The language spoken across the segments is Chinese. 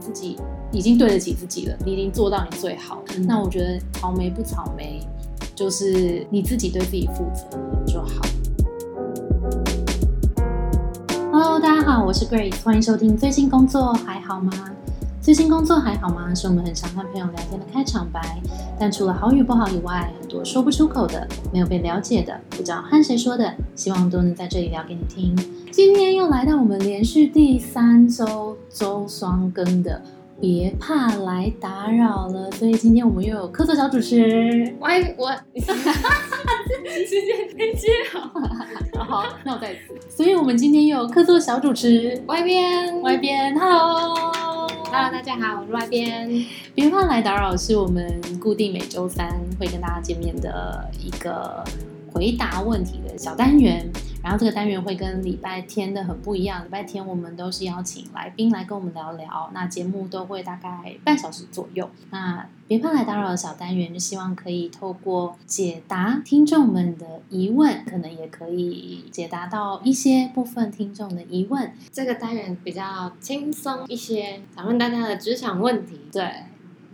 你自己已经对得起自己了，你已经做到你最好。嗯那我觉得草莓不草莓，就是你自己对自己负责就好。Hello，大家好，我是 Grace，欢迎收听最近工作还好吗？最近工作还好吗？是我们很常和朋友聊天的开场白。但除了好与不好以外，很多说不出口的、没有被了解的、不知道和谁说的，希望都能在这里聊给你听。今天又来到我们连续第三周周双更的，别怕来打扰了。所以今天我们又有客座小主持。喂，我直接没接好。好，那我再一次。所以我们今天又有客座小主持。外边，外边，Hello。，Hello，大家好，我是外边。别怕来打扰，是我们固定每周三会跟大家见面的一个回答问题的小单元。然后这个单元会跟礼拜天的很不一样，礼拜天我们都是邀请来宾来跟我们聊聊，那节目都会大概半小时左右。那别怕来打扰的小单元，就希望可以透过解答听众们的疑问，可能也可以解答到一些部分听众的疑问。这个单元比较轻松一些，讨论大家的职场问题。对，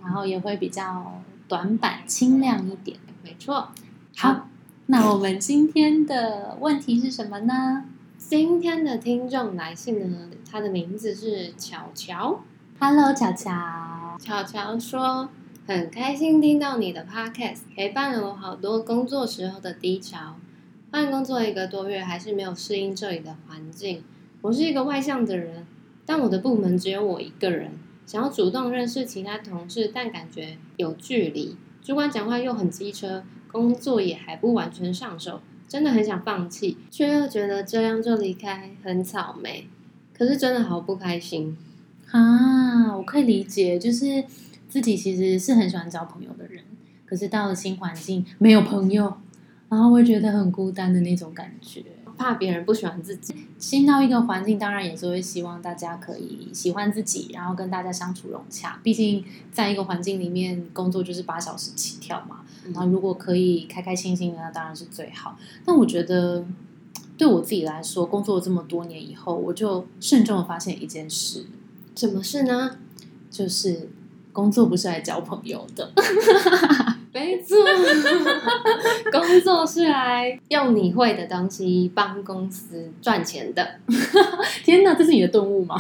然后也会比较短板清亮一点。没错。好，那我们今天的问题是什么呢今天的听众来信呢，他的名字是巧巧。？Hello，巧巧。巧巧说，很开心听到你的 podcast，陪伴了我好多工作时候的低潮。换工作一个多月，还是没有适应这里的环境。我是一个外向的人，但我的部门只有我一个人，想要主动认识其他同事，但感觉有距离。主管讲话又很机车，工作也还不完全上手，真的很想放弃，却又觉得这样就离开很草莓。可是真的好不开心。啊，我可以理解，就是自己其实是很喜欢交朋友的人，可是到了新环境没有朋友，然后会觉得很孤单的那种感觉。怕别人不喜欢自己，新到一个环境，当然也是会希望大家可以喜欢自己，然后跟大家相处融洽。毕竟在一个环境里面工作就是八小时起跳嘛，嗯然后如果可以开开心心的，那当然是最好。但我觉得对我自己来说，工作这么多年以后，我就慎重的发现一件事，什么事呢？就是工作不是来交朋友的。没错，工作是来用你会的东西帮公司赚钱的。天哪，这是你的顿悟吗？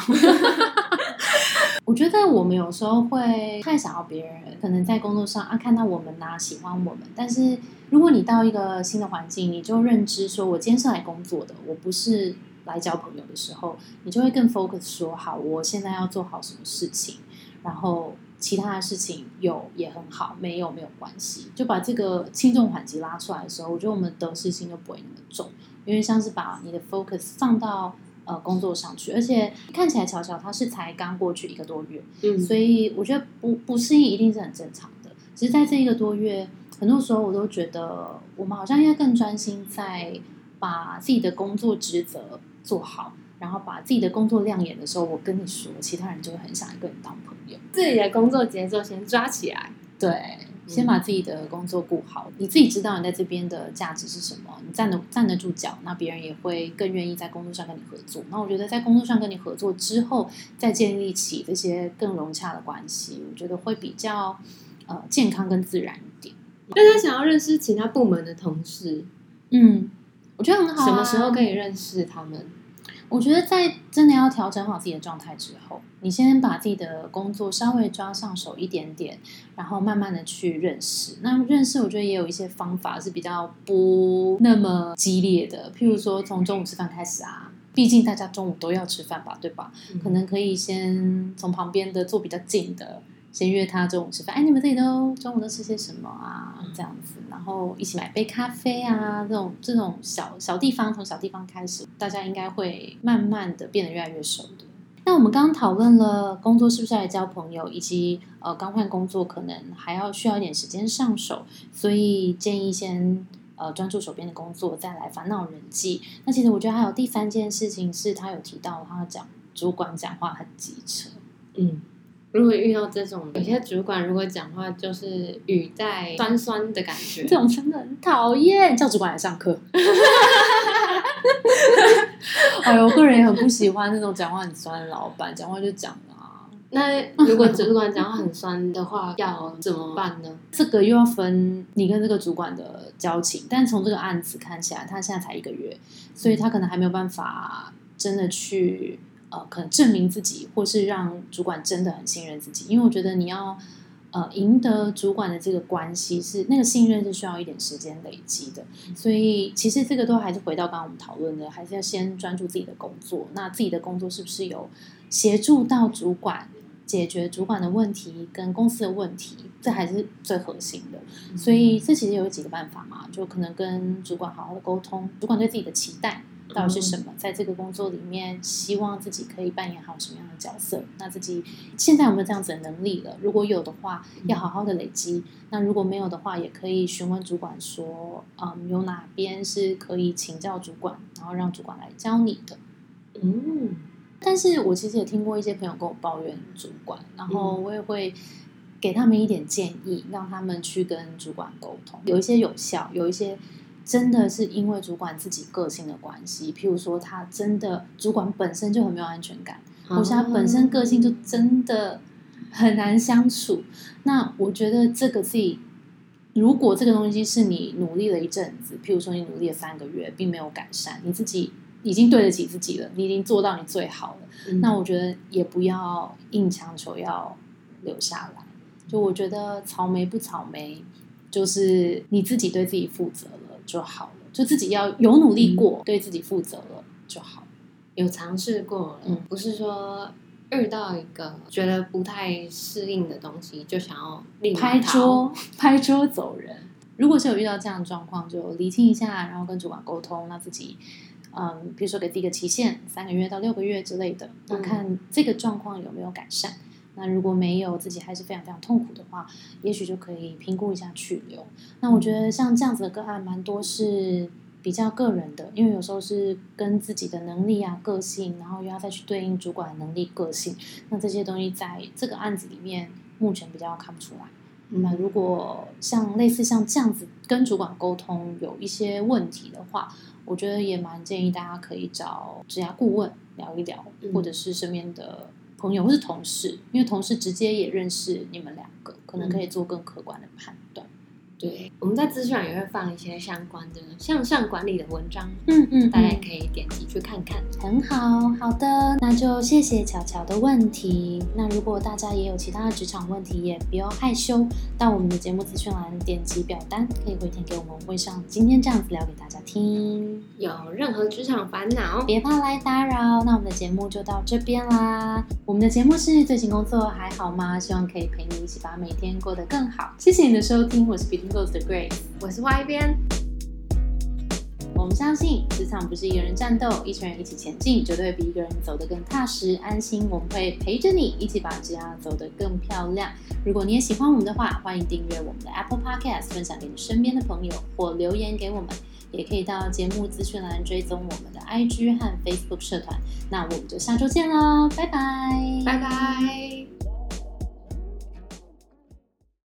我觉得我们有时候会太想要别人，可能在工作上啊看到我们呐、喜欢我们，但是如果你到一个新的环境，你就认知说我今天是来工作的，我不是来交朋友的时候，你就会更 focus 说好，我现在要做好什么事情，然后其他的事情有也很好，没有没有关系，就把这个轻重缓急拉出来的时候，我觉得我们得失心就不会那么重，因为像是把你的 focus 放到。呃，工作上去，而且看起来巧巧她是才刚过去一个多月，嗯所以我觉得不不适应一定是很正常的。只是在这一个多月，很多时候我都觉得我们好像应该更专心在把自己的工作职责做好，然后把自己的工作亮眼的时候，我跟你说，其他人就会很想跟你当朋友。自己的工作节奏先抓起来。对，先把自己的工作顾好，你自己知道你在这边的价值是什么，你站得站得住脚，那别人也会更愿意在工作上跟你合作。那我觉得在工作上跟你合作之后，再建立起这些更融洽的关系，我觉得会比较呃健康跟自然一点。大家想要认识其他部门的同事，嗯，我觉得很好、啊。什么时候可以认识他们？我觉得在真的要调整好自己的状态之后，你先把自己的工作稍微抓上手一点点，然后慢慢的去认识。那认识，我觉得也有一些方法是比较不那么激烈的，譬如说从中午吃饭开始啊，毕竟大家中午都要吃饭吧，对吧？可能可以先从旁边的坐比较近的，先约他中午吃饭。哎，你们这里都中午都吃些什么啊？这样子，然后一起买杯咖啡啊，这种这种小小地方，从小地方开始，大家应该会慢慢的变得越来越熟的。那我们刚刚讨论了工作是不是来交朋友，以及呃刚换工作可能还要需要一点时间上手，所以建议先呃专注手边的工作，再来烦恼人际。那其实我觉得还有第三件事情是他有提到，他讲主管讲话很机车。嗯，如果遇到这种有些主管，如果讲话就是语带酸酸的感觉，这种真的很讨厌，叫主管来上课。哎呦，我个人也很不喜欢那种讲话很酸的老板，讲话就讲啊，那如果主管讲话很酸的话，要怎么办呢？这个又要分你跟这个主管的交情，但从这个案子看起来，他现在才一个月，所以他可能还没有办法真的去呃，可能证明自己，或是让主管真的很信任自己。因为我觉得你要呃赢得主管的这个关系，是那个信任是需要一点时间累积的。所以其实这个都还是回到刚刚我们讨论的，还是要先专注自己的工作。那自己的工作是不是有协助到主管？解决主管的问题跟公司的问题，这还是最核心的。所以这其实有几个办法嘛，就可能跟主管好好的沟通，主管对自己的期待到底是什么，在这个工作里面，希望自己可以扮演好什么样的角色。那自己现在有没有这样子的能力了？如果有的话，要好好的累积；那如果没有的话，也可以询问主管说，嗯，有哪边是可以请教主管，然后让主管来教你的。嗯。但是我其实也听过一些朋友跟我抱怨主管，然后我也会给他们一点建议，让他们去跟主管沟通。有一些有效，有一些真的是因为主管自己个性的关系，譬如说他真的主管本身就很没有安全感，或是他本身个性就真的很难相处。那我觉得这个自己，如果这个东西是你努力了一阵子，譬如说你努力了三个月，并没有改善，你自己。已经对得起自己了，你已经做到你最好了。那我觉得也不要硬强求要留下来。就我觉得草莓不草莓，就是你自己对自己负责了就好了。就自己要有努力过，对自己负责了就好。有尝试过了，不是说遇到一个觉得不太适应的东西就想要拍桌 拍桌走人。如果是有遇到这样的状况，就厘清一下，然后跟主管沟通，那自己。嗯，比如说给第一个期限三个月到六个月之类的，那看这个状况有没有改善。那如果没有，自己还是非常非常痛苦的话，也许就可以评估一下去留。那我觉得像这样子的个案，蛮多是比较个人的，因为有时候是跟自己的能力啊、个性，然后又要再去对应主管的能力、个性，那这些东西在这个案子里面目前比较看不出来。那如果像类似像这样子跟主管沟通有一些问题的话，我觉得也蛮建议大家可以找职业顾问聊一聊，或者是身边的朋友或是同事，因为同事直接也认识你们两个，可能可以做更客观的判断。对，我们在资讯也会放一些相关的向上管理的文章，嗯嗯，大家可以点击去看看。很好，好的，那就谢谢巧巧的问题。那如果大家也有其他的职场问题，也不要害羞，到我们的节目资讯栏点击表单，可以回填给我们，会上今天这样子聊给大家听。有任何职场烦恼，别怕来打扰。那我们的节目就到这边啦。我们的节目是最近工作还好吗？希望可以陪你一起把每天过得更好。谢谢你的收听，我是比。Goes the Grace，我是 Y 边。我们相信职场不是一个人战斗，一群人一起前进，绝对会比一个人走得更踏实安心。我们会陪着你一起把职场走得更漂亮。如果你也喜欢我们的话，欢迎订阅我们的 Apple Podcast，分享给你身边的朋友，或留言给我们。也可以到节目资讯栏追踪我们的 IG 和 Facebook 社团。那我们就下周见喽，拜拜，拜拜。